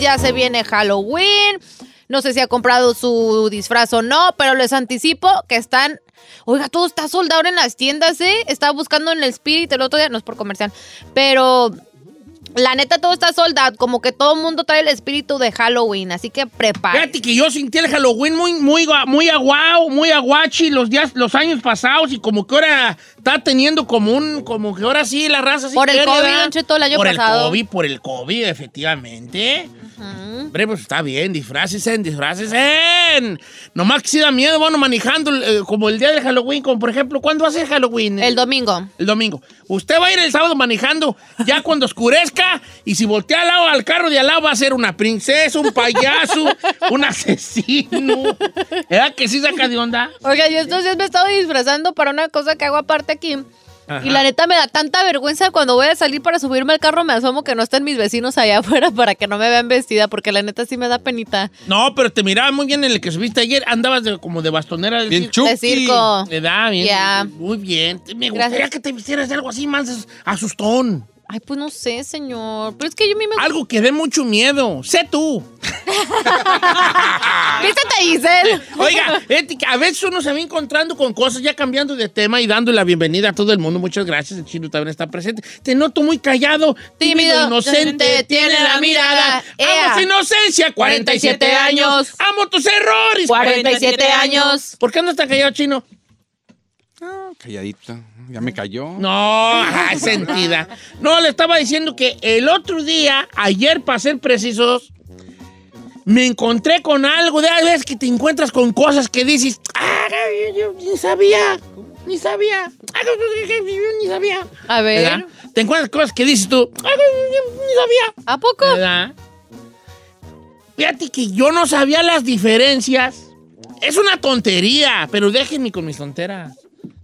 ya se viene Halloween. No sé si ha comprado su disfraz o no, pero les anticipo que están. Oiga, todo está soldado en las tiendas, ¿eh? Estaba buscando en el Spirit el otro día, no es por comercial, pero la neta todo está soldado, como que todo el mundo trae el espíritu de Halloween, así que prepárate. Fíjate que yo sentí el Halloween muy, muy, muy aguao, muy aguachi los días, los años pasados y como que ahora está teniendo como un, como que ahora sí la raza sí Por el COVID, por pasado. el COVID, por el COVID, efectivamente. Hombre, pues está bien, disfraces en, disfraces en. Nomás que sí da miedo, bueno, manejando eh, como el día de Halloween, como por ejemplo, ¿cuándo ser Halloween? El domingo. El domingo. Usted va a ir el sábado manejando ya cuando oscurezca y si voltea al lado al carro de al lado va a ser una princesa, un payaso, un asesino. ¿Verdad que sí saca de onda? Oiga, yo estos días me he estado disfrazando para una cosa que hago aparte aquí. Ajá. Y la neta me da tanta vergüenza cuando voy a salir para subirme al carro, me asomo que no estén mis vecinos allá afuera para que no me vean vestida, porque la neta sí me da penita. No, pero te miraba muy bien en el que subiste ayer. Andabas de- como de bastonera. del Bien circo. De circo. Le da bien. Muy bien. Me gustaría Gracias. que te vistieras de algo así más asustón. Ay, pues no sé, señor. Pero es que yo a mí me... Algo que dé mucho miedo. Sé tú. Vístete, Giselle. Oiga, a veces uno se va encontrando con cosas, ya cambiando de tema y dando la bienvenida a todo el mundo. Muchas gracias, el chino también está presente. Te noto muy callado, tímido, Tímido, inocente, tiene la mirada. Ea. Amo tu inocencia, 47 47 años. años. Amo tus errores, 47 años. ¿Por qué andas tan callado, chino? Calladito. Ya me cayó. No, sentida. No, le estaba diciendo que el otro día, ayer para ser precisos, me encontré con algo de a veces que te encuentras con cosas que dices, ah, yo, yo ni sabía, ni sabía, ah, yo ni sabía. A ver. ¿Verdad? Te encuentras cosas que dices tú, ah, yo ni sabía. ¿A poco? ¿Verdad? Fíjate que yo no sabía las diferencias. Es una tontería, pero déjenme con mis tonteras.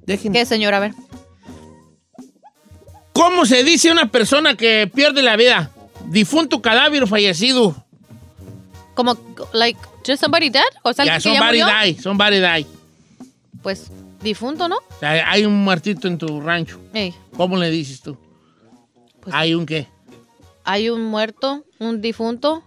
¿Qué, señor? A ver. ¿Cómo se dice una persona que pierde la vida? Difunto, cadáver o fallecido. Como, like, just somebody dead? O sea, Ya, alguien que ya somebody murió. die, somebody die. Pues, difunto, ¿no? O sea, hay un muertito en tu rancho. Ey, ¿Cómo le dices tú? Pues- hay un qué. hay un muerto, un difunto.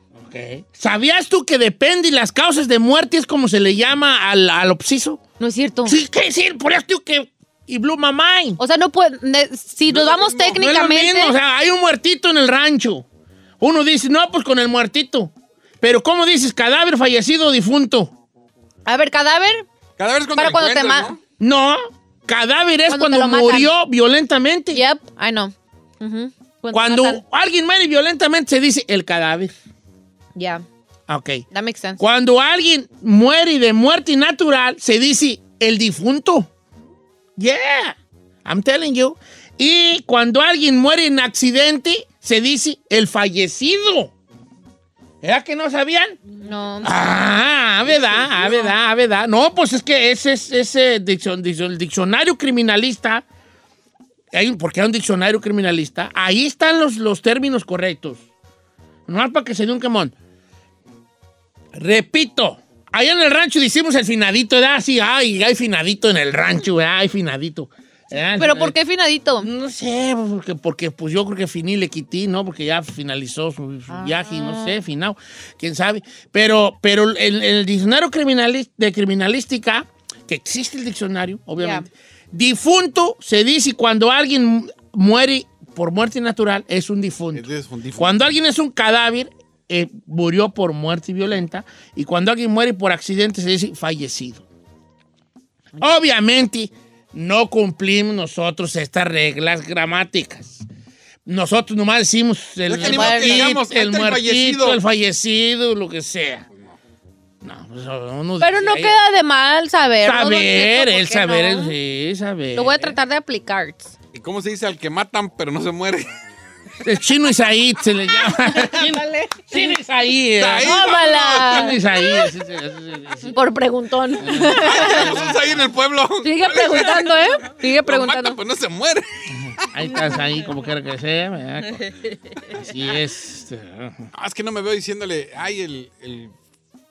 ¿Sabías tú que depende y las causas de muerte es como se le llama al, al obsiso? No es cierto. Sí, ¿qué sí, Por eso digo que... Y my mind. O sea, no puede. Si nos es lo vamos mismo, no es lo No es lo técnicamente. mismo, o sea, hay un muertito en el rancho. Uno dice, no, pues con el muertito. Pero ¿cómo dices cadáver, fallecido o difunto? A ver, cadáver. Cada vez cuando Para cuando te ¿no? No, cadáver es Cuando cuando, matan. murió violentamente. Yep, I know. Cuando matan. alguien muere violentamente se dice el cadáver. Ya, Ok. that makes sense. Cuando alguien muere de muerte natural se dice el difunto. Yeah, I'm telling you. Y cuando alguien muere en accidente se dice el fallecido. ¿Era que no sabían? No. Ah, ¿verdad? ¿verdad? ¿verdad? No, pues es que ese es ese diccion- diccion- el diccionario criminalista. Hay porque hay un diccionario criminalista. Ahí están los, los términos correctos. No para que se dé un quemón. Repito, allá en el rancho decimos el finadito, ¿verdad? Sí, ay, hay finadito en el rancho, ¿verdad? Hay finadito. ¿verdad? ¿Pero por qué finadito? No sé, porque, porque pues yo creo que finí le quité, ¿no? Porque ya finalizó su, su viaje, y no sé, finado, quién sabe. Pero, pero el, el diccionario de criminalística, que existe el diccionario, obviamente, difunto se dice cuando alguien mu- muere por muerte natural, es un difunto. Es un difunto. Cuando alguien es un cadáver, eh, murió por muerte violenta. Y cuando alguien muere por accidente, se dice fallecido. Obviamente, no cumplimos nosotros estas reglas gramáticas. Nosotros nomás decimos el, el digamos, el muertito, fallecido. el fallecido, lo que sea. No, pues, uno Pero no ahí, queda de mal saber. ¿no, don Saber, el saber, no? sí, saber. Lo voy a tratar de aplicar. ¿Y cómo se dice al que matan pero no se muere? El chino Isaí se le llama. chino, chino Isaí. eh. ¡Tómala! Chino Isaí, así se- así se dice. Por preguntón. Jesús ahí en el pueblo. Sigue preguntando, ¿eh? Sigue Lo preguntando. matan, pues no se muere. Ahí estás ahí, como quiera que sea. ¿verdad? Así es. Ah, es que no me veo diciéndole, ay, el. el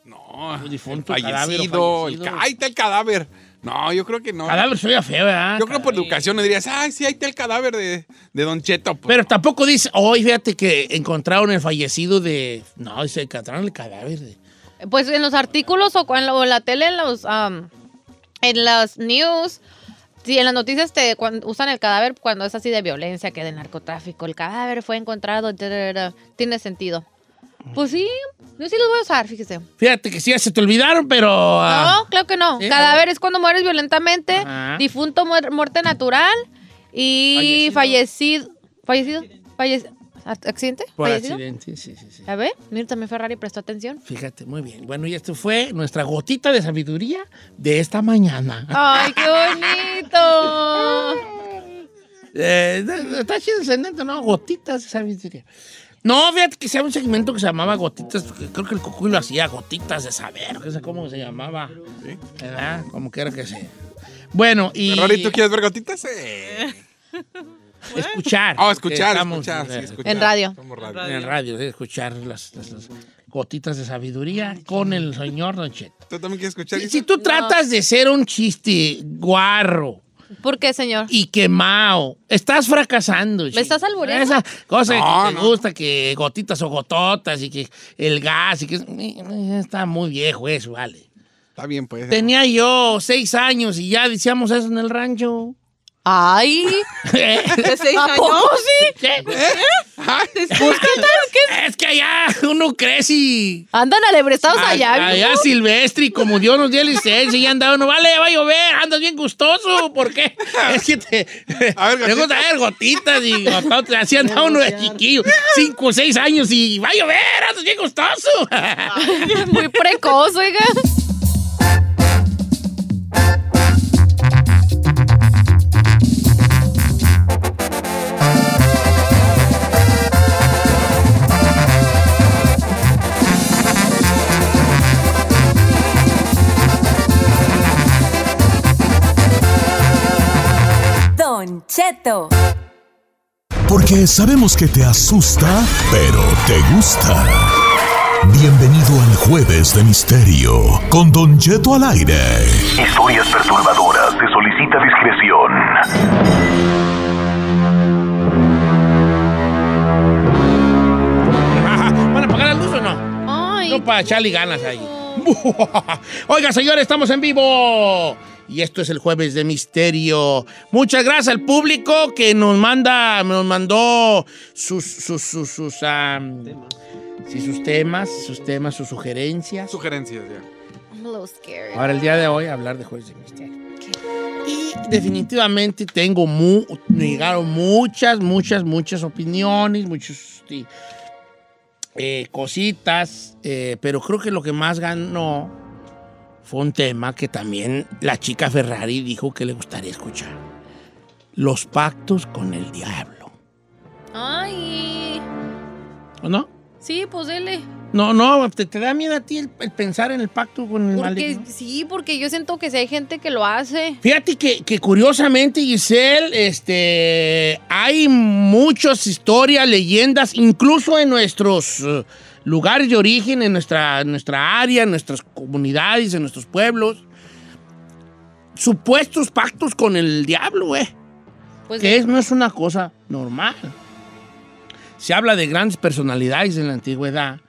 no, El difunto, el cadáver o fallecido. el fallecido. ca- ahí está el cadáver. No, yo creo que no. Cadáver suena feo, ¿verdad? Yo creo por educación no dirías, ay, sí, ahí está el cadáver de, de Don Cheto. Pues, Pero tampoco dice, hoy fíjate que encontraron el fallecido de. No, dice, encontraron el cadáver de. Pues en los artículos o en la, o en la tele, en los am, en las news, sí, en las noticias te usan el cadáver cuando es así de violencia, que de narcotráfico. El cadáver fue encontrado, tiene sentido. Pues sí, yo sí los voy a usar, fíjese. Fíjate que sí, ya se te olvidaron, pero. ah, No, claro que no. Sí, cadáver ver. es cuando mueres violentamente, Ajá. difunto, muer- muerte natural y fallecido. ¿Fallecido? Falle- ¿Accidente? por ¿Fallecido? accidente, sí, sí, sí. A ver, mira, también Ferrari prestó atención. Fíjate, muy bien. Bueno, y esto fue nuestra gotita de sabiduría de esta mañana. ¡Ay, qué bonito! Eh, está chido el ¿no? Gotitas de sabiduría. No, fíjate que sea un segmento que se llamaba Gotitas, porque creo que el Cucuy lo hacía, Gotitas de Saber, no sé cómo se llamaba. ¿Verdad? Como quiera que sea. Bueno, y Ferrari, ¿tú quieres ver gotitas? Eh. escuchar. Oh, escuchar, estamos, escuchar, sí, escuchar. En radio. En radio, escuchar las, las- las gotitas de sabiduría con el señor Don Cheto. ¿Tú también quieres escuchar? Si, si tú tratas de ser un chiste guarro ¿Por qué, señor? y quemado, estás fracasando. ¿Me estás albureando? Esa cosa No, que te no. gusta, que gotitas o gototas y que el gas y que... eh, Está muy viejo eso, vale. Está bien, pues. Tenía yo seis años y ya decíamos eso en el rancho. ¡Ay! ¿De seis ¿A años? poco sí? ¿Qué? Ay, ¿Qué Es que allá uno crece y... Andan alebrestados allá, allá viejo? silvestre y como Dios nos dio licencia y anda uno, vale, va a llover, andas bien gustoso, ¿por qué? Es que te, A ver, te gusta ver gotitas y así anda uno de chiquillo, cinco o seis años y va a llover, andas bien gustoso. Muy precoz, oiga. Cheto. Porque sabemos que te asusta, pero te gusta. Bienvenido al Jueves de Misterio con Don Cheto al aire. Historias perturbadoras. Se solicita discreción. ¿Van a apagar la luz o no? Ay. No para echarle ganas ahí. Oiga, señores, estamos en vivo. Y esto es el jueves de misterio. Muchas gracias al público que nos manda, nos mandó sus, sus, sus, sus, am, sí, sus temas, sus temas, sus sugerencias. Sugerencias, ya. I'm a little scared. Ahora el día de hoy hablar de jueves de misterio. Y definitivamente tengo mu me llegaron muchas, muchas, muchas opiniones, muchos sí, eh, cositas, eh, pero creo que lo que más ganó fue un tema que también la chica Ferrari dijo que le gustaría escuchar. Los pactos con el diablo. Ay. ¿O no? Sí, pues dele. No, no, ¿te, te da miedo a ti el, el pensar en el pacto con el Porque, maligno? sí, porque yo siento que si hay gente que lo hace. Fíjate que, que curiosamente, Giselle, este, hay muchas historias, leyendas, incluso en nuestros lugares de origen, en nuestra, nuestra área, en nuestras comunidades, en nuestros pueblos, supuestos pactos con el diablo, eh, Pues que es, no es una cosa normal. Se habla de grandes personalidades en la antigüedad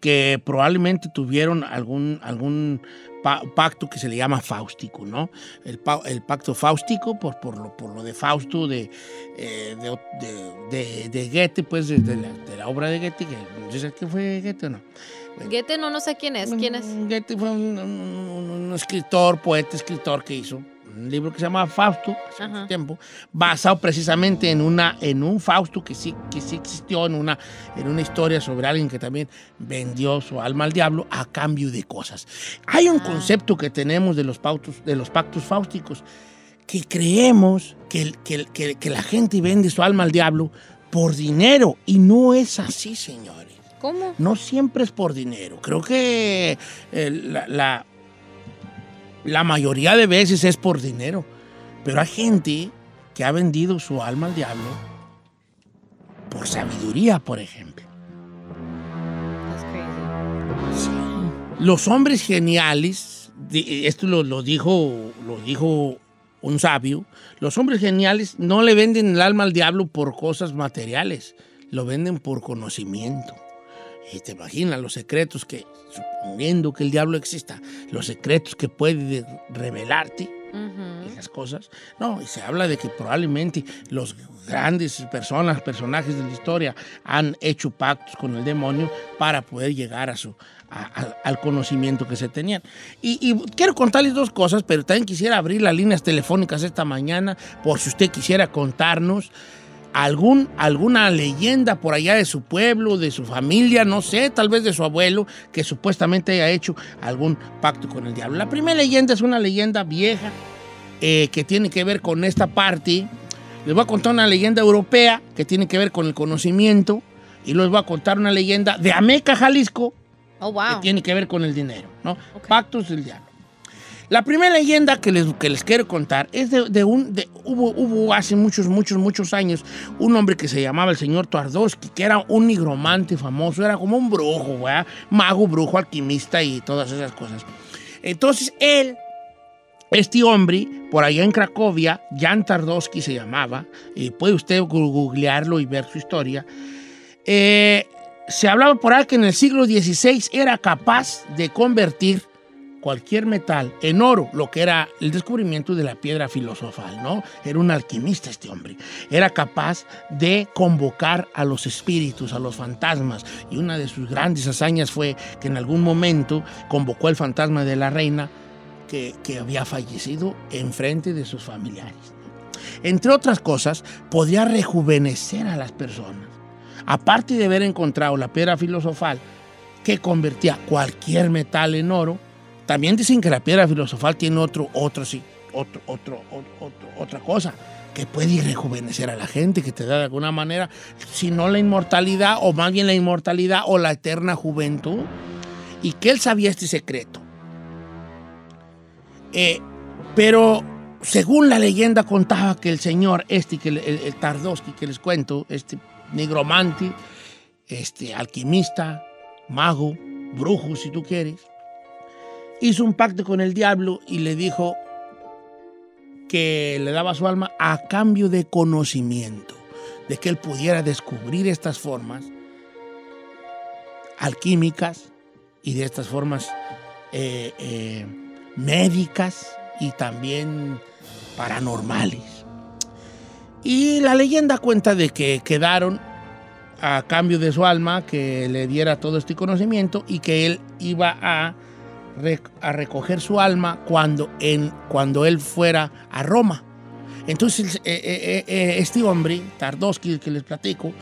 que probablemente tuvieron algún, algún pa- pacto que se le llama fáustico, ¿no? El, pa- el pacto fáustico, por, por, lo, por lo de Fausto, de, eh, de, de- de- Goethe, pues de, la, de la obra de Goethe, que no sé si fue Goethe o no. Goethe no, no sé quién es. ¿Quién es? Mm, Goethe fue un, un- un escritor, poeta, escritor que hizo un libro que se llama Fausto, hace Ajá. mucho tiempo, basado precisamente en, una, en un Fausto que sí, que sí existió, en una, en una historia sobre alguien que también vendió su alma al diablo a cambio de cosas. Hay un concepto que tenemos de los, pautos, de los pactos fáusticos que creemos que, que que- que la gente vende su alma al diablo por dinero y no es así, señores ¿Cómo? no siempre es por dinero. Creo que eh, la, la- la mayoría de veces es por dinero. Pero hay gente que ha vendido su alma al diablo por sabiduría, por ejemplo. Los hombres geniales esto lo, lo dijo, lo dijo un sabio, los hombres geniales no le venden el alma al diablo por cosas materiales, lo venden por conocimiento. Y te imaginas los secretos que, suponiendo que el diablo exista, los secretos que puede revelarte Ujú. esas cosas. No, y se habla de que probablemente los grandes personas, personajes de la historia han hecho pactos con el demonio para poder llegar a su, a- a- al conocimiento que se tenían. Y, y quiero contarles dos cosas, pero también quisiera abrir las líneas telefónicas esta mañana por si usted quisiera contarnos algún, alguna leyenda por allá de su pueblo, de su familia, no sé, tal vez de su abuelo, que supuestamente haya hecho algún pacto con el diablo. La primera leyenda es una leyenda vieja eh, que tiene que ver con esta parte. Les voy a contar una leyenda europea que tiene que ver con el conocimiento y les voy a contar una leyenda de Ameca, Jalisco, Oh, que wow. tiene que ver con el dinero, ¿no? Pactos del diablo. La primera leyenda que les, que les quiero contar es de, de un... de- hubo, hubo hace muchos, muchos, muchos años un hombre que se llamaba el señor Twardowski, que era un nigromante famoso, era como un brujo. Mago, brujo, alquimista y todas esas cosas. Entonces él, este hombre, por allá en Cracovia, Jan Tardowski se llamaba, y puede usted googlearlo y ver su historia, eh, se hablaba por ahí que en el siglo XVI era capaz de convertir cualquier metal en oro, lo que era el descubrimiento de la piedra filosofal, ¿no? Era un alquimista este hombre. Era capaz de convocar a los espíritus, a los fantasmas. Y una de sus grandes hazañas fue que en algún momento convocó el fantasma de la reina que, que había fallecido en frente de sus familiares. Entre otras cosas, podía rejuvenecer a las personas. Aparte de haber encontrado la piedra filosofal que convertía cualquier metal en oro, también dicen que la piedra filosofal tiene otro, otro, sí, otro, otro, otra cosa que puede rejuvenecer a la gente, que te da de alguna manera, si no la inmortalidad, o más bien la inmortalidad o la eterna juventud, y que él sabía este secreto. Eh, pero según la leyenda contaba que el señor, este, que el, el, Tardowski que les cuento, este nigromante, este alquimista, mago, brujo, si tú quieres, hizo un pacto con el diablo y le dijo que le daba su alma a cambio de conocimiento, de que él pudiera descubrir estas formas alquímicas y de estas formas eh, eh, médicas y también paranormales. Y la leyenda cuenta de que quedaron a cambio de su alma que le diera todo este conocimiento y que él iba a, a recoger su alma cuando, en, cuando él fuera a Roma. Entonces, eh, eh, eh, este hombre, Tardowski, que les platico,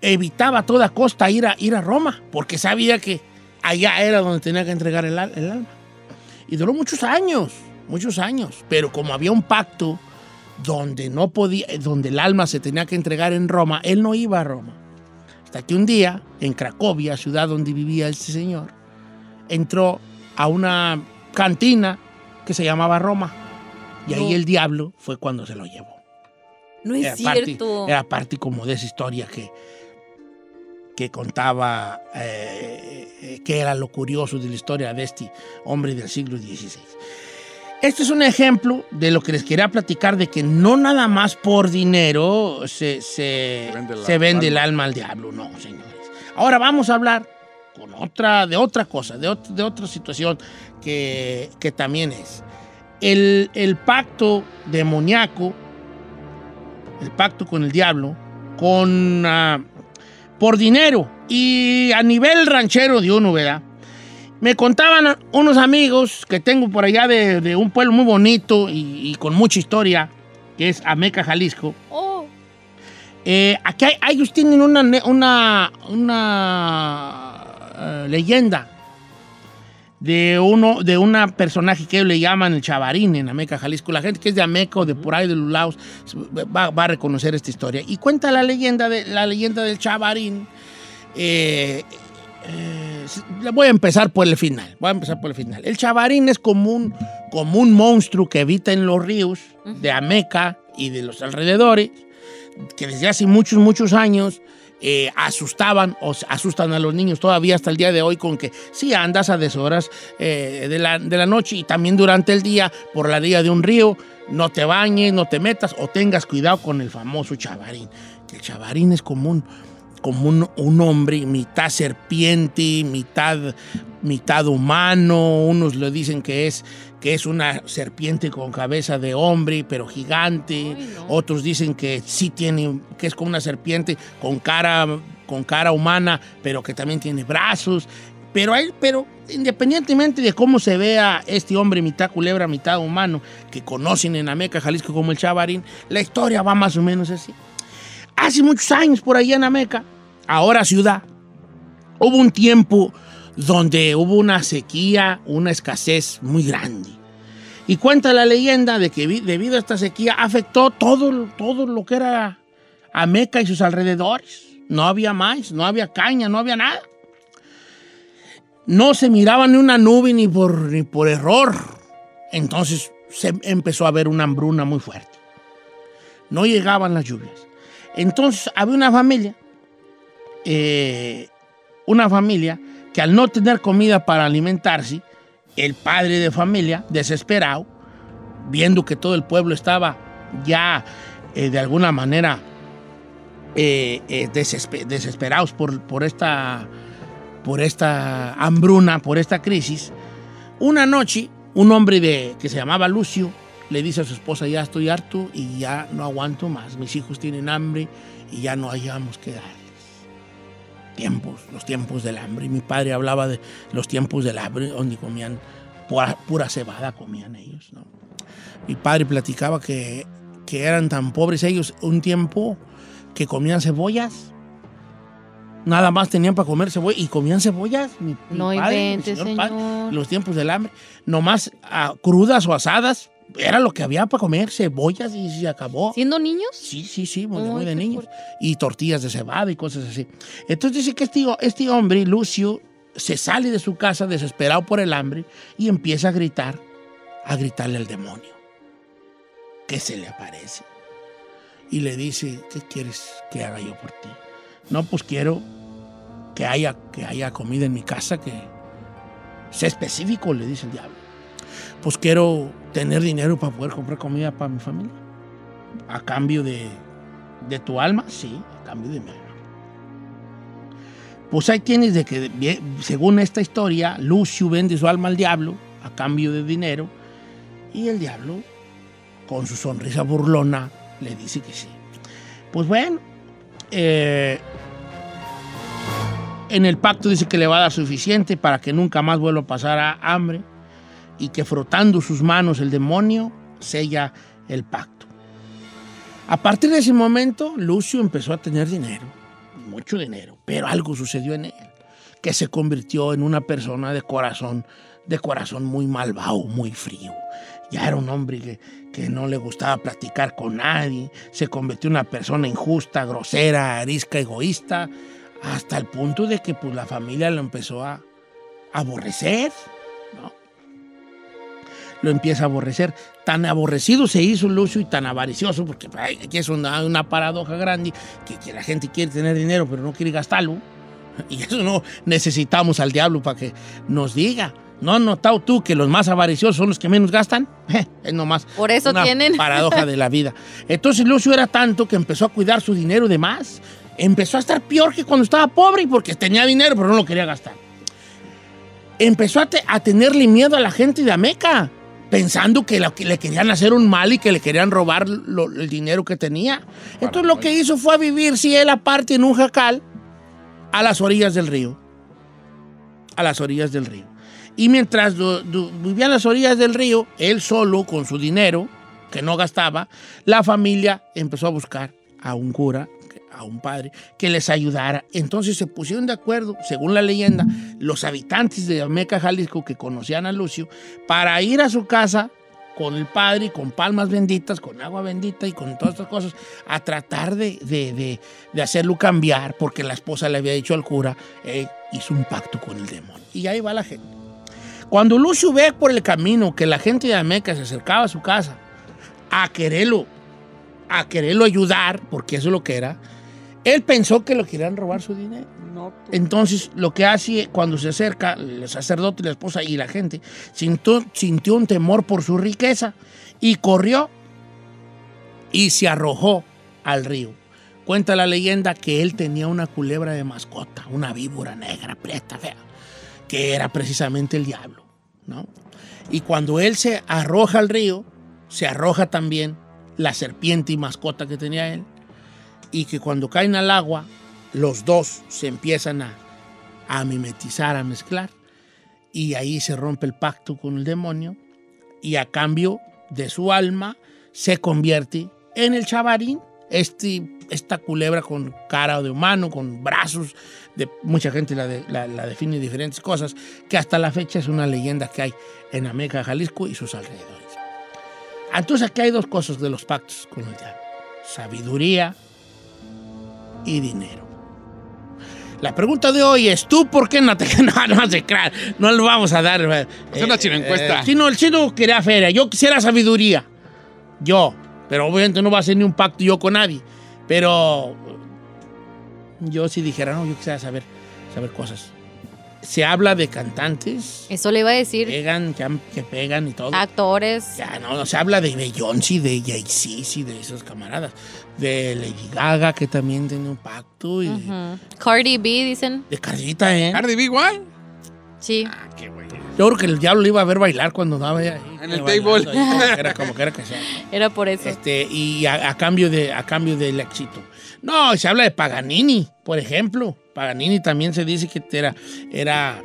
evitaba a toda costa ir a, ir a Roma, porque sabía que allá era donde tenía que entregar el, el alma. Y duró muchos años, muchos años. Pero como había un pacto donde no podía, donde el alma se tenía que entregar en Roma, él no iba a Roma. Hasta que un día, en Cracovia, ciudad donde vivía este señor, entró a una cantina que se llamaba Roma. Y ahí No. el diablo fue cuando se lo llevó. No es Era parte, cierto. era parte como de esa historia que, que contaba eh, que era lo curioso de la historia de este hombre del siglo XVI. Este es un ejemplo de lo que les quería platicar, de que no nada más por dinero se, se, Se vende la- se vende el el alma al diablo, no, señores. Ahora vamos a hablar con otra, de otra cosa, de, ot- de otra situación que, que también es. El, el pacto demoníaco, el pacto con el diablo, con, ah, por dinero y a nivel ranchero de uno, ¿verdad? Me contaban unos amigos que tengo por allá de, de un pueblo muy bonito y, y con mucha historia, que es Ameca, Jalisco. Oh, Eh, aquí hay- ellos tienen una, ne- una, una eh, leyenda de uno de una personaje que le llaman el Chavarín en Ameca, Jalisco. La gente que es de Ameca o de por ahí de los lados va, va a reconocer esta historia. Y cuenta la leyenda, de, la leyenda del Chavarín. eh, eh, voy a empezar por el final. Voy a empezar por el final. El Chavarín es como un, como un monstruo que habita en los ríos de Ameca y de los alrededores que desde hace muchos, muchos años eh, asustaban o asustan a los niños todavía hasta el día de hoy con que si andas a deshoras eh, de, la, de la noche y también durante el día por la orilla de un río, no te bañes, no te metas o tengas cuidado con el famoso chavarín. El chavarín es como un, como un hombre, mitad serpiente, mitad, mitad humano. Unos le dicen que es, que es una serpiente con cabeza de hombre, pero gigante. Ay, no. Otros dicen que sí tiene, que es como una serpiente con cara, con cara humana, pero que también tiene brazos. Pero, hay, pero independientemente de cómo se vea este hombre, mitad culebra, mitad humano, que conocen en Ameca, Jalisco como el Chavarín, la historia va más o menos así. Hace muchos años por allá en Ameca, ahora ciudad, hubo un tiempo donde hubo una sequía, una escasez muy grande. Y cuenta la leyenda de que debido a esta sequía afectó todo, todo lo que era Ameca y sus alrededores. No había más, no había caña, no había nada. No se miraba ni una nube ni por, ni por error. Entonces se empezó a ver una hambruna muy fuerte. No llegaban las lluvias. Entonces había una familia, eh, una familia que al no tener comida para alimentarse, el padre de familia, desesperado, viendo que todo el pueblo estaba ya eh, de alguna manera eh, eh, desespe- desesperados por, por, esta, por esta hambruna, por esta crisis, una noche un hombre de, que se llamaba Lucio le dice a su esposa, ya estoy harto y ya no aguanto más, mis hijos tienen hambre y ya no hayamos que darles. Tiempos, los tiempos del hambre. Y mi padre hablaba de los tiempos del hambre, donde comían pura, pura cebada, comían ellos. ¿no? Mi padre platicaba que, que eran tan pobres ellos un tiempo que comían cebollas. Nada más tenían para comer cebolla y comían cebollas. Mi, mi No mi padre, señor. los tiempos del hambre. Nomás ah, crudas o asadas, era lo que había para comer, cebollas y se acabó. ¿Siendo niños? Sí, sí, sí, muy, de niños. Y tortillas de cebada y cosas así. Entonces dice que este, este hombre, Lucio, se sale de su casa desesperado por el hambre y empieza a gritar, a gritarle al demonio, que se le aparece. Y le dice, ¿qué quieres que haga yo por ti? No, pues quiero que haya, que haya comida en mi casa, que sea específico, le dice el diablo. Pues quiero tener dinero para poder comprar comida para mi familia. A cambio de, de tu alma, sí, a cambio de mi alma. Pues ahí tienes de que, según esta historia, Lucio vende su alma al diablo a cambio de dinero y el diablo, con su sonrisa burlona, le dice que sí. Pues bueno, eh, en el pacto dice que le va a dar suficiente para que nunca más vuelva a pasar a hambre y que frotando sus manos el demonio sella el pacto. A partir de ese momento, Lucio empezó a tener dinero, mucho dinero, pero algo sucedió en él, que se convirtió en una persona de corazón, de corazón muy malvado, muy frío. Ya era un hombre que, que no le gustaba platicar con nadie, se convirtió en una persona injusta, grosera, arisca, egoísta, hasta el punto de que pues, la familia lo empezó a aborrecer, ¿no? Lo empieza a aborrecer. Tan aborrecido se hizo Lucio y tan avaricioso, porque ay, aquí es una, una paradoja grande, que, que la gente quiere tener dinero pero no quiere gastarlo. Y eso no necesitamos al diablo para que nos diga. ¿No has notado tú que los más avariciosos son los que menos gastan? es nomás Por eso una tienen. paradoja de la vida. Entonces Lucio era tanto que empezó a cuidar su dinero de más. Empezó a estar peor que cuando estaba pobre porque tenía dinero pero no lo quería gastar. Empezó a, te- a tenerle miedo a la gente de Ameca, pensando que, le querían hacer un mal y que le querían robar lo- el dinero que tenía. Entonces lo que hizo fue vivir, si él aparte, en un jacal a las orillas del río. A las orillas del río. Y mientras vivía a las orillas del río, él solo, con su dinero, que no gastaba, la familia empezó a buscar a un cura, a un padre, que les ayudara. Entonces se pusieron de acuerdo, según la leyenda, los habitantes de Ameca, Jalisco, que conocían a Lucio, para ir a su casa con el padre con palmas benditas, con agua bendita y con todas estas cosas, a tratar de, de- de- de hacerlo cambiar, porque la esposa le había dicho al cura, eh, hizo un pacto con el demonio. Y ahí va la gente. Cuando Lucio ve por el camino que la gente de Ameca se acercaba a su casa a quererlo, a quererlo ayudar, porque eso es lo que era, Él pensó que lo querían robar su dinero. No, Entonces, lo que hace cuando se acerca el sacerdote, la esposa y la gente, sintió, sintió un temor por su riqueza y corrió y se arrojó al río. Cuenta la leyenda que él tenía una culebra de mascota, una víbora negra, prieta, fea, que era precisamente el diablo, ¿no? Y cuando él se arroja al río, se arroja también la serpiente y mascota que tenía él, y que cuando caen al agua, los dos se empiezan a, a mimetizar, a mezclar, y ahí se rompe el pacto con el demonio, y a cambio de su alma se convierte en el chavarín, este, esta culebra con cara de humano, con brazos, de, mucha gente la, de- la- la define diferentes cosas, que hasta la fecha es una leyenda que hay en Ameca, Jalisco y sus alrededores. Entonces aquí hay dos cosas de los pactos con el diablo. Sabiduría y dinero. La pregunta de hoy es, ¿tú por qué no te... No, no se crean, no le vamos a dar... eh, Es una chino encuesta. eh, chino, el chino quería feria, yo quisiera sabiduría. Yo, pero obviamente no va a ser ni un pacto yo con nadie. Pero yo si dijera, no, yo quisiera saber, saber cosas. Se habla de cantantes, Eso le iba a decir. pegan, que, han- que pegan y todo. Actores. Ya, no, no se habla de Beyoncé, de Jay-Z, y de esos camaradas. De Lady Gaga, que también tiene un pacto. Y. Cardi B, dicen. de Carlita, ¿eh? Cardi B igual. Sí. Ah, qué güey. Yo creo que el diablo iba a ver bailar cuando andaba ahí. En el bailando table. ahí, como que era, como que era que sea. Era por eso. Este, y a, a cambio de, a cambio del éxito. No, se habla de Paganini, por ejemplo. Paganini también se dice que era, era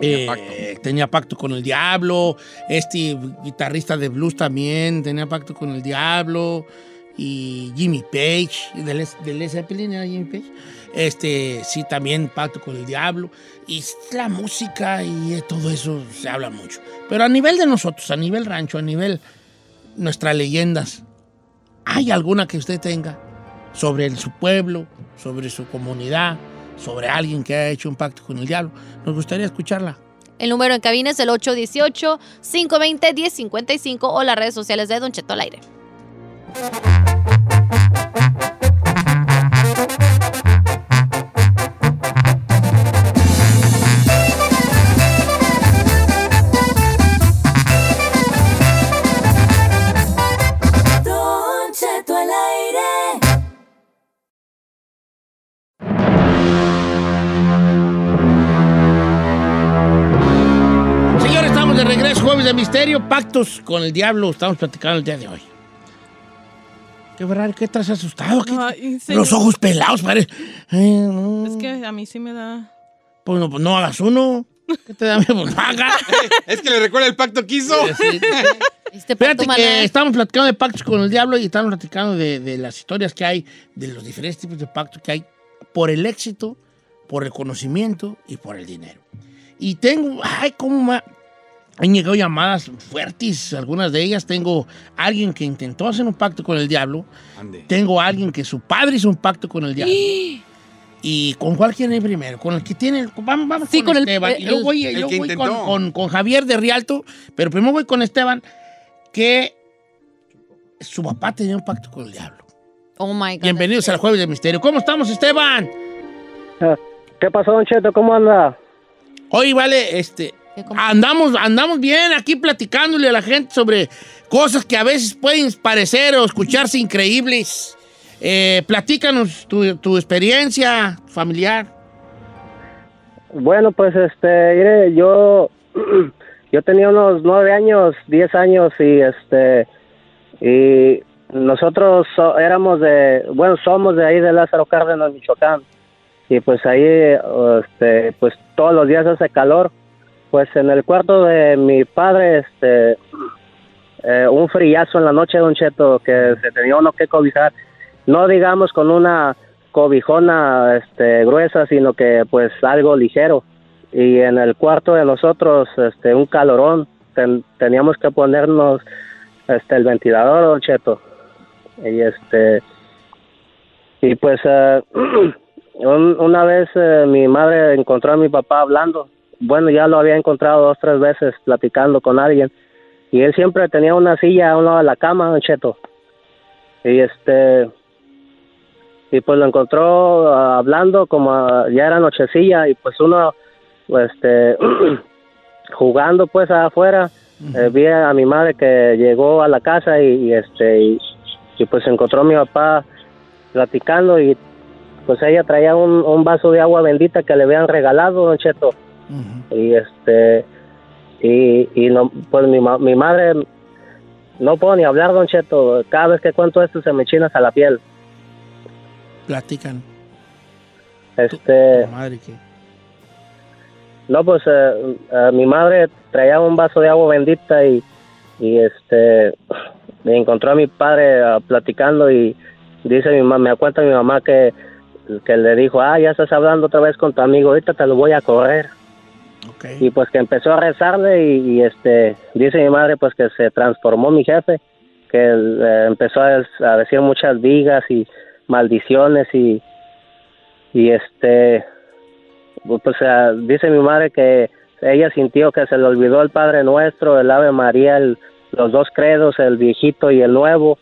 eh, pacto. tenía pacto con el diablo. Este guitarrista de blues también tenía pacto con el diablo. Y Jimmy Page, de Led, de Zeppelin era Jimmy Page. Este, sí, también pacto con el diablo. Y la música y todo eso se habla mucho. Pero a nivel de nosotros, a nivel rancho, a nivel nuestras leyendas, ¿hay alguna que usted tenga sobre su pueblo, sobre su comunidad, sobre alguien que ha hecho un pacto con el diablo? Nos gustaría escucharla. El número en cabina es el 818-520-1055 o las redes sociales de Don Cheto al aire. De misterio, pactos con el diablo, estamos platicando el día de hoy. Qué raro, ¿qué estás asustado? ¿Qué- Ay, sí. Los ojos pelados, parece. Ay, no. Es que a mí sí me da. Pues no, pues no hagas uno. ¿Qué te da miedo? Pues no hagas. Es que le recuerda el pacto que hizo. Sí. Este pacto Fíjate maná- que estamos platicando de pactos con el diablo y estamos platicando de, de las historias que hay, de los diferentes tipos de pactos que hay por el éxito, por el conocimiento y por el dinero. Y tengo, ay, cómo han llegado llamadas fuertes, algunas de ellas. Tengo alguien que intentó hacer un pacto con el diablo, Ande. tengo alguien que su padre hizo un pacto con el diablo. ¿Y con cuál quieren ir primero? Con el que tiene. el- Vamos, vamos Sí, con, con el- Esteban. y luego el- voy, el luego que voy con, intentó. con- con Javier de Rialto, pero primero voy con Esteban, que su papá tenía un pacto con el diablo. Oh my God. Bienvenidos al Jueves de Misterio. ¿Cómo estamos, Esteban? ¿Qué pasó, Don Cheto? ¿Cómo anda? Hoy, vale, este. ¿Qué com- Andamos, andamos bien aquí platicándole a la gente sobre cosas que a veces pueden parecer o escucharse increíbles. Eh, platícanos tu, tu experiencia familiar. Bueno, pues, este, mire, yo, yo tenía unos nueve años, diez años y, este, y nosotros so- éramos de, bueno, somos de ahí de Lázaro Cárdenas, Michoacán. Y pues ahí, este, pues todos los días hace calor. Pues en el cuarto de mi padre, este, eh, un frillazo en la noche, Don Cheto, que se tenía uno que cobijar. No digamos con una cobijona este, gruesa, sino que pues algo ligero. Y en el cuarto de nosotros, este, un calorón. Ten- teníamos que ponernos este, el ventilador, Don Cheto. Y este, y pues eh, un- una vez eh, mi madre encontró a mi papá hablando. Bueno, ya lo había encontrado dos, tres veces platicando con alguien. Y él siempre tenía una silla a un lado de la cama, Don Cheto. Y este, y pues lo encontró ah, hablando como ah, ya era nochecilla y pues uno pues, este jugando pues afuera eh, vi a mi madre que llegó a la casa y, y, este y, y, pues encontró a mi papá platicando y pues ella traía un, un vaso de agua bendita que le habían regalado don Cheto y este y, y no pues mi, mi madre no puedo ni hablar don Cheto cada vez que cuento esto se me china hasta la piel Platican. este Tu madre que... No, pues eh, eh, mi madre traía un vaso de agua bendita y, y este me encontró a mi padre ah, platicando y dice mi mamá, me cuenta mi mamá que, que le dijo, ah, ya estás hablando otra vez con tu amigo, ahorita te lo voy a correr. Y pues que empezó a rezarle y, este dice mi madre pues que se transformó mi jefe, que eh, empezó a, decir muchas vigas y maldiciones y y este pues dice mi madre que ella sintió que se le olvidó el Padre Nuestro, el Ave María, los dos credos, el viejito y el nuevo,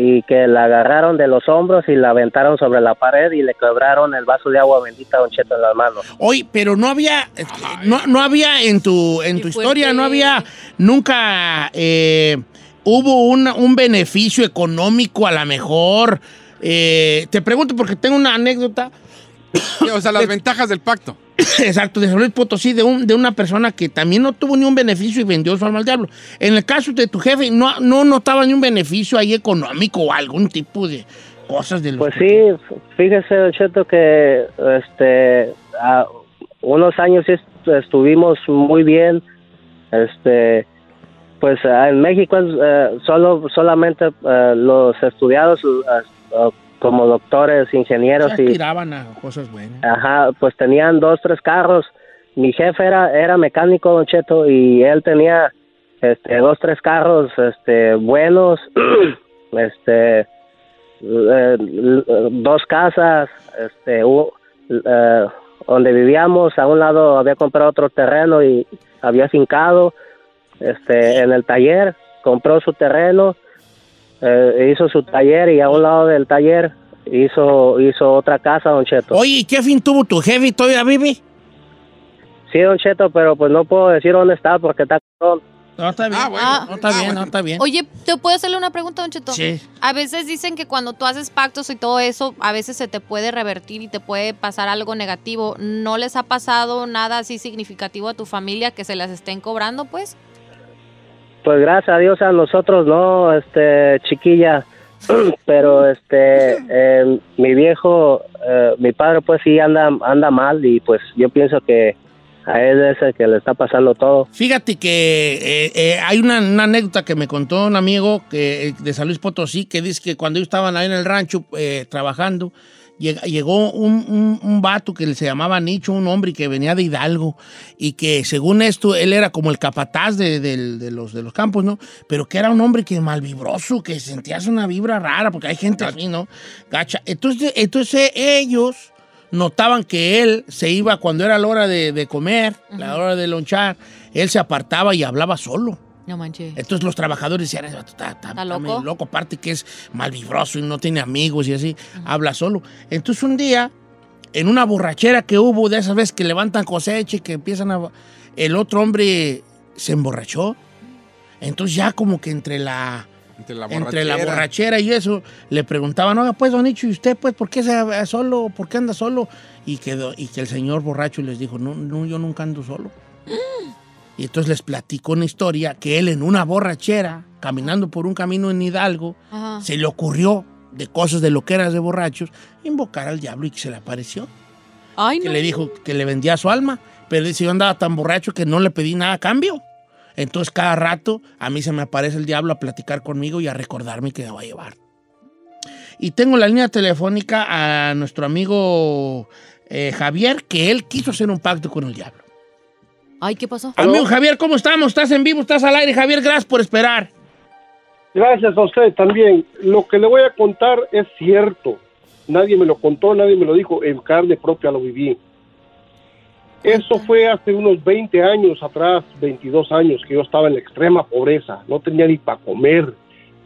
y que la agarraron de los hombros y la aventaron sobre la pared y le quebraron el vaso de agua bendita a Don Cheto en las manos. Oye, pero no había, no, no había en tu, en tu historia, no había nunca eh, hubo un, un beneficio económico a lo mejor. Eh, te pregunto porque tengo una anécdota. O sea, las ventajas del pacto. Exacto, de San Luis Potosí, de, un, de una persona que también no tuvo ni un beneficio y vendió su alma al diablo. En el caso de tu jefe, no, no notaba ni un beneficio ahí económico o algún tipo de cosas de los Pues sí, fíjese, Cheto, que este, a unos años est- estuvimos muy bien. Este, pues ah, en México eh, solo solamente eh, los estudiados eh, como doctores, ingenieros Se y a cosas buenas. Ajá, pues tenían dos, tres carros. Mi jefe era, era mecánico, Don Cheto, y él tenía este, dos, tres carros este, buenos, este, eh, dos casas, este, u- eh, donde vivíamos, a un lado había comprado otro terreno y había fincado, este, en el taller, compró su terreno, eh, hizo su taller y a un lado del taller hizo, hizo otra casa, Don Cheto. Oye, ¿y qué fin tuvo tu jefe? ¿Todavía vive? Sí, Don Cheto, pero pues no puedo decir dónde está porque está. No, está bien. Ah, bueno. No, está Ah, bien, bueno. no, está bien. Oye, ¿te puedo hacerle una pregunta, Don Cheto? Sí. A veces dicen que cuando tú haces pactos y todo eso, a veces se te puede revertir y te puede pasar algo negativo. ¿No les ha pasado nada así significativo a tu familia que se las estén cobrando, pues? Pues gracias a Dios a nosotros no, este, chiquilla. Pero este, eh, mi viejo, eh, mi padre pues sí anda, anda mal y pues yo pienso que a él es el que le está pasando todo. Fíjate que eh, eh, hay una, una anécdota que me contó un amigo que, eh, de San Luis Potosí que dice que cuando ellos estaban ahí en el rancho eh, trabajando, llegó un, un, un vato que se llamaba Nicho, un hombre que venía de Hidalgo y que según esto él era como el capataz de, del- de los, de los campos, ¿no? Pero que era un hombre que malvibroso, que sentías una vibra rara, porque hay gente así, ¿no? Gacha. Entonces, entonces ellos notaban que él se iba cuando era la hora de, de comer, la hora de lonchar, él se apartaba y hablaba solo. No manches. Entonces los trabajadores decían, "Ese vato está, está- ¿Está está loco? medio loco, aparte que es malvibroso y no tiene amigos y así, habla solo. Entonces un día, en una borrachera que hubo de esas veces que levantan cosecha y que empiezan a... El otro hombre se emborrachó. Entonces ya como que entre la... Entre la Entre la borrachera. y eso, le preguntaban, oiga, pues, don Nicho, ¿y usted, pues, por qué se va solo? ¿Por qué anda solo? Y que, do- y que el señor borracho les dijo, no, no, yo nunca ando solo. Y entonces les platicó una historia que él en una borrachera, caminando por un camino en Hidalgo, Ajá. se le ocurrió de cosas de lo que eras de borrachos, invocar al diablo y que se le apareció. Ay, Que no. le dijo que le vendía su alma, pero dice, yo andaba tan borracho que no le pedí nada a cambio. Entonces cada rato a mí se me aparece el diablo a platicar conmigo y a recordarme que me va a llevar. Y tengo la línea telefónica a nuestro amigo eh, Javier, que él quiso hacer un pacto con el diablo. Ay, ¿qué pasó? Amigo Javier, ¿cómo estamos? ¿Estás en vivo? ¿Estás al aire? Javier, gracias por esperar. Gracias a usted también. Lo que le voy a contar es cierto. Nadie me lo contó, nadie me lo dijo. En carne propia lo viví. Eso fue hace unos 20 años atrás, 22 años, que yo estaba en la extrema pobreza. No tenía ni para comer.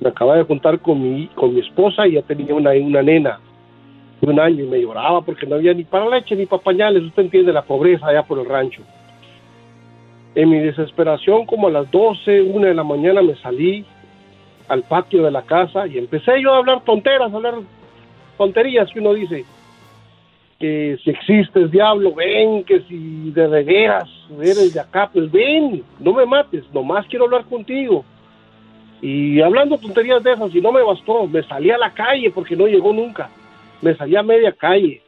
Me acababa de juntar con mi, con mi esposa y ya tenía una, una nena. de un año y me lloraba porque no había ni para leche ni para pañales. Usted entiende la pobreza allá por el rancho. En mi desesperación, como a las 12, una de la mañana, me salí al patio de la casa y empecé yo a hablar tonteras, a hablar tonterías que uno dice que si existes diablo, ven, que si de veras eres de acá, pues ven, no me mates, nomás quiero hablar contigo. Y hablando tonterías de esas, y no me bastó, me salí a la calle porque no llegó nunca, me salí a media calle.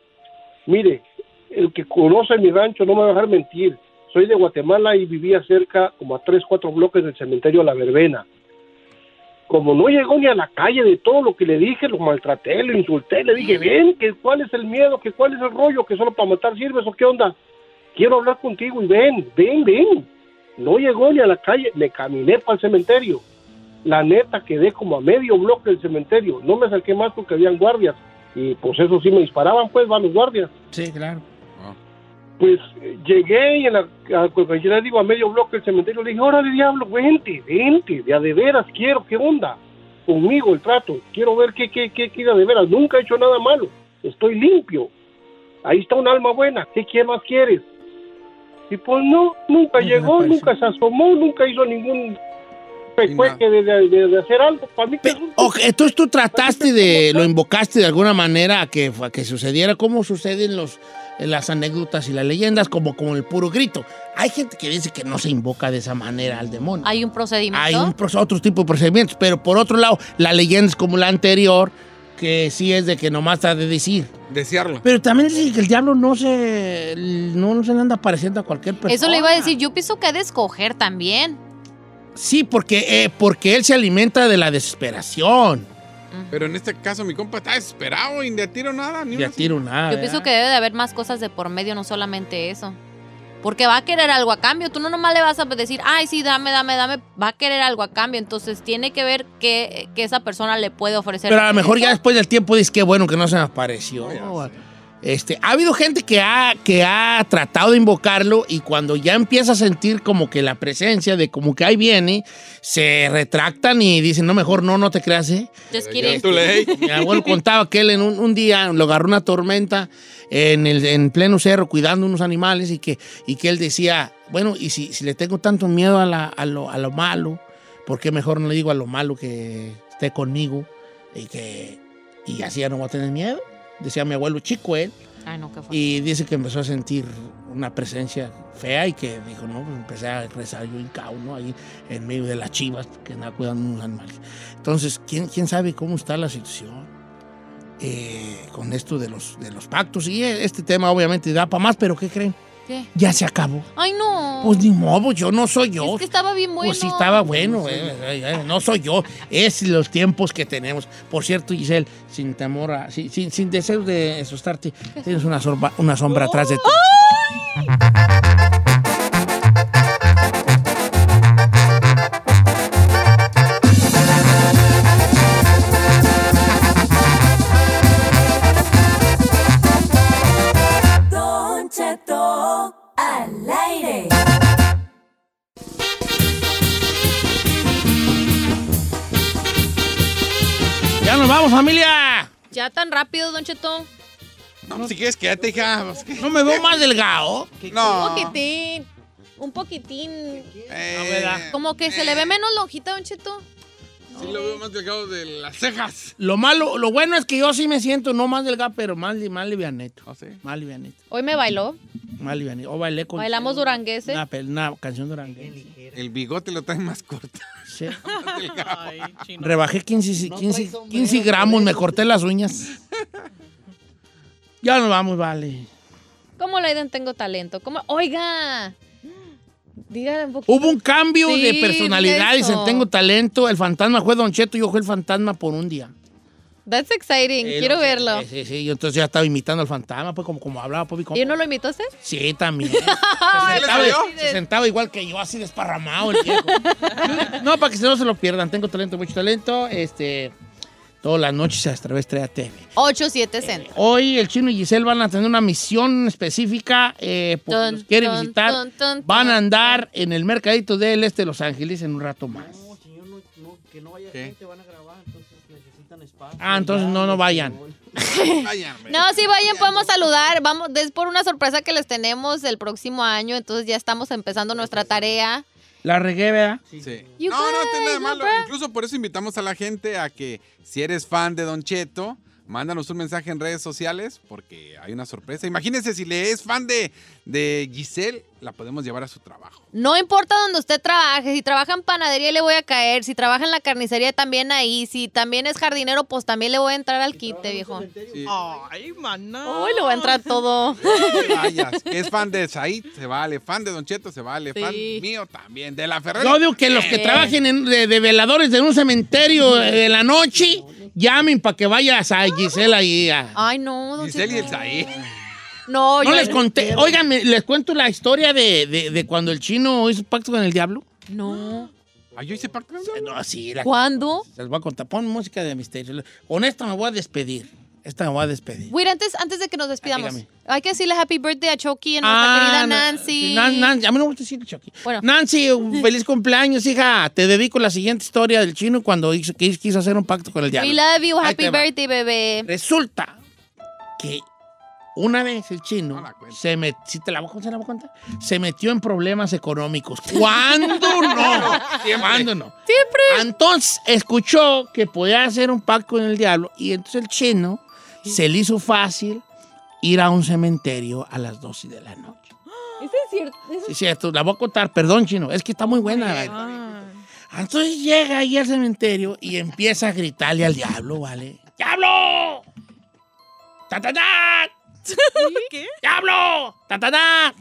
Mire, el que conoce mi rancho no me va a dejar mentir, soy de Guatemala y vivía cerca, como a tres, cuatro bloques del cementerio La Verbena como no llegó ni a la calle de todo lo que le dije, lo maltraté, lo insulté, le dije, ven, que cuál es el miedo, que cuál es el rollo, que solo para matar sirves o qué onda. Quiero hablar contigo y ven, ven, ven. No llegó ni a la calle, me caminé para el cementerio. La neta quedé como a medio bloque del cementerio. No me acerqué más porque habían guardias. Y pues eso sí me disparaban, pues van los guardias. Sí, claro. Pues llegué y en la, a, cuando yo le digo a medio bloque del cementerio, le dije, órale diablo, vente, vente, de a de veras quiero, ¿qué onda? Conmigo el trato, quiero ver qué, qué, qué, qué de veras, nunca he hecho nada malo, estoy limpio, ahí está un alma buena, ¿qué, qué más quieres? Y pues no, nunca llegó, nunca se asomó, nunca hizo ningún pecueque de, de, hacer algo, para mí que es un- Ok, entonces tú trataste de, lo invocaste de alguna manera a que, a que sucediera como suceden los, las anécdotas y las leyendas, como, como el puro grito. Hay gente que dice que no se invoca de esa manera al demonio. Hay un procedimiento. Hay un, otro tipo de procedimientos, pero por otro lado, la leyenda es como la anterior, que sí es de que nomás ha de decir. Desearlo. Pero también dicen que el diablo no se, no, no se le anda apareciendo a cualquier persona. Eso le iba a decir, yo pienso que ha de escoger también. Sí, porque, eh, porque él se alimenta de la desesperación. Pero en este caso, mi compa está desesperado y de a tiro nada. Ni De tiro nada. Yo pienso que debe de haber más cosas de por medio, no solamente eso. Porque va a querer algo a cambio. Tú no nomás le vas a decir, ay, sí, dame, dame, dame. Va a querer algo a cambio. Entonces tiene que ver qué, qué esa persona le puede ofrecer. Pero a lo mejor ya después del tiempo dices que bueno que no se me apareció. Este, ha habido gente que ha, que ha tratado de invocarlo y cuando ya empieza a sentir como que la presencia de como que ahí viene, se retractan y dicen, no, mejor no, no te creas, ¿eh? Just. Mi abuelo contaba que él en un, un día lo agarró una tormenta en, el, en pleno cerro cuidando unos animales y que, y que él decía, bueno, y si, si le tengo tanto miedo a, la- a lo, a lo malo, ¿por qué mejor no le digo a lo malo que esté conmigo y que y así ya no voy a tener miedo? Decía mi abuelo chico él. Ay, no, qué fuerte. Y dice que empezó a sentir una presencia fea y que dijo, no, pues empecé a rezar yo hincao, ¿no? Ahí en medio de las chivas que andaba cuidando unos animales. Entonces, ¿quién, quién sabe cómo está la situación eh, con esto de los, de los pactos? Y este tema obviamente da para más, pero ¿qué creen? ¿Qué? Ya se acabó. Ay, no. Pues ni modo, yo no soy yo. es que estaba bien bueno. Pues sí, estaba bueno. eh, eh, eh, no soy yo. Es los tiempos que tenemos. Por cierto, Giselle, sin temor a. Sin, sin, sin deseo de asustarte, tienes una, sorba- una sombra atrás de ti. Don familia! Ya tan rápido, Don Cheto. No, si quieres, quédate, hija. ¿No me veo más delgado? No. Un poquitín. Un poquitín. Eh, ¿verdad? Como que se le ve menos lonjita, Don Cheto. Sí lo veo más delgado de las cejas. Lo malo, lo bueno es que yo sí me siento no más delgado, pero más, más livianito. ¿Ah, sí? Más livianito. Hoy me bailó. Más livianito. O bailé con... Bailamos duranguese. Una, una canción duranguense. El bigote lo trae más corto. Sí. Rebajé 15, 15, 15 gramos, me corté las uñas. Ya nos vamos, vale. ¿Cómo le dicen tengo talento? ¿Cómo? Oiga. Dígale un poquito. Hubo un cambio Sí, de personalidad eso. se tengo talento. El fantasma fue Don Cheto, yo fui el fantasma por un día. That's exciting. Sí, Quiero no, verlo. Sí, sí, sí. Yo entonces ya estaba imitando al fantasma, pues como, como hablaba, pues, y como- ¿Y no lo invitó usted? Sí, también. Se sentaba, se sentaba igual que yo, así desparramado el viejo. No, para que no se lo pierdan. Tengo talento, mucho talento. Este, todas las noches a través de 3 TV. 8-7 Centro. Hoy el chino y Giselle van a tener una misión específica. Eh, porque Tun, los quiere tun, visitar. van a andar en el mercadito del este de Los Ángeles en un rato más. ¿Qué? Ah, entonces no, no vayan. Vayan. No, sí, vayan, podemos saludar. Vamos, es por una sorpresa que les tenemos el próximo año, entonces ya estamos empezando nuestra tarea. La regué, ¿verdad? Sí. No, no tiene nada malo. Incluso por eso invitamos a la gente a que si eres fan de Don Cheto, mándanos un mensaje en redes sociales porque hay una sorpresa. Imagínense si le es fan de, de Giselle, la podemos llevar a su trabajo. No importa donde usted trabaje, si trabaja en panadería le voy a caer, si trabaja en la carnicería también ahí, si también es jardinero, pues también le voy a entrar al quite, viejo. Sí. Ay, maná. Uy, le voy a entrar todo. Vayas. Es fan de Said, se vale. Fan de Don Cheto, se vale. Fan mío también. De la Ferrari. Yo digo que los que Eh. trabajen en- de, de veladores de un cementerio eh, de la noche, llamen para que vayas a Gisela ahí. a- Ay, no, don Giselle y el. Said. No, No yo- les conté. Oigan, les cuento la historia de, de- de cuando el chino hizo pacto con el diablo. No. Ay, yo hice pacto con el diablo. No, sí, la, ¿Cuándo? les voy a contar. Pon música de misterio. Con esta me voy a despedir. Esta me voy a despedir. Wait, antes, antes de que nos despidamos, dígame. hay que decirle happy birthday a Chucky y a nuestra querida Ah, na- Nancy. Nancy, a mí no me gusta decir Chucky. Bueno. Nancy, un feliz cumpleaños, hija. Te dedico la siguiente historia del chino cuando quiso hacer un pacto con el diablo. We love you, happy te va. birthday, bebé. Resulta que una vez el chino No se metió, ¿sí te la voy a contar, la voy a contar? Se metió en problemas económicos. ¿Cuándo no? ¿Cuándo no? Siempre. Entonces escuchó que podía hacer un pacto con el diablo y entonces el chino se le hizo fácil ir a un cementerio a las 12 de la noche. Eso es cierto. eso- Sí, es cierto, la voy a contar, perdón, chino, es que está muy buena. Entonces llega ahí al cementerio y empieza a gritarle al diablo, ¿vale? ¡Diablo! ¡Tatanás! ¿Qué? ¡Diablo! ¡Tatanás!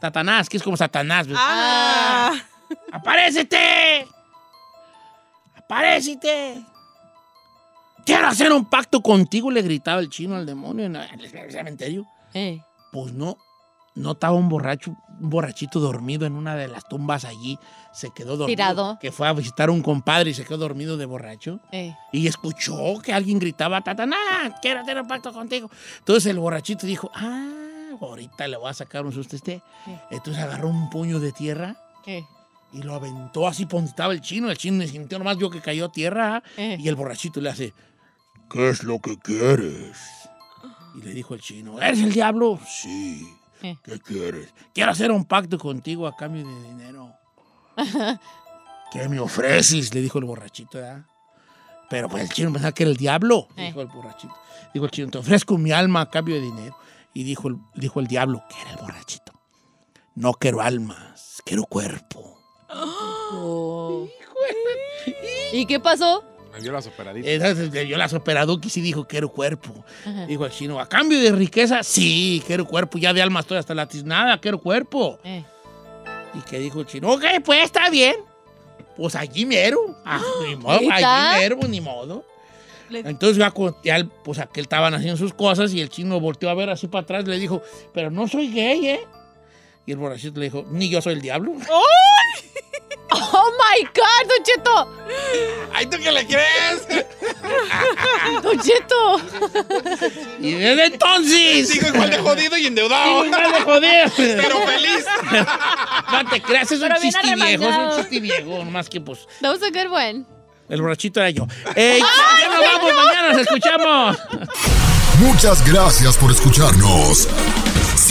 Tatanás, que es como Satanás. Ah. ¡Aparécete! ¡Aparécete! Quiero hacer un pacto contigo, le gritaba el chino al demonio en el cementerio. Eh. Pues no, no estaba un borracho, un borrachito dormido en una de las tumbas allí. Se quedó dormido. Tirado. Que fue a visitar a un compadre y se quedó dormido de borracho. Eh. Y escuchó que alguien gritaba, Tataná, quiero hacer un pacto contigo. Entonces el borrachito dijo, ah, ahorita le voy a sacar un susto a este. Sí. Entonces agarró un puño de tierra Eh. y lo aventó así por donde estaba el chino. El chino sintió nomás vio que cayó a tierra. Eh. Y el borrachito le hace, ¿qué es lo que quieres? Y le dijo el chino, ¿eres el diablo? Sí. Eh. ¿Qué quieres? Quiero hacer un pacto contigo a cambio de dinero. ¿Qué me ofreces? Le dijo el borrachito, ¿verdad? Pero pues el chino pensaba que era el diablo, Eh. dijo el borrachito. Dijo el chino, te ofrezco mi alma a cambio de dinero. Y dijo el, dijo el diablo, que era el borrachito. No quiero almas, quiero cuerpo. Oh. ¿Y qué pasó? Me vio las operaditas. Entonces le dio las operaduquis y dijo, quiero cuerpo. Ajá. Dijo el chino, a cambio de riqueza, sí, quiero cuerpo. Ya de alma estoy hasta la tiznada, quiero cuerpo. Eh. Y que dijo el chino, ok, pues está bien. Pues allí mero. Ah, ni modo, allí mero, ni modo. Entonces ya, ya pues aquel estaban haciendo sus cosas y el chino volteó a ver así para atrás y le dijo, pero no soy gay, ¿eh? Y el borrachito le dijo, ni yo soy el diablo. Oh my God, Don Cheto. ¡Ay, tú qué le crees! Don Cheto. Y desde entonces... Sigo igual de jodido y endeudado. ¡Igual de joder! Pero feliz. No te creas, es un Pero chiste viejo, es un chiste viejo, nomás que pues That was a good one. el borrachito era yo. ¡Ey, ya nos vamos, mañana nos escuchamos! Muchas gracias por escucharnos.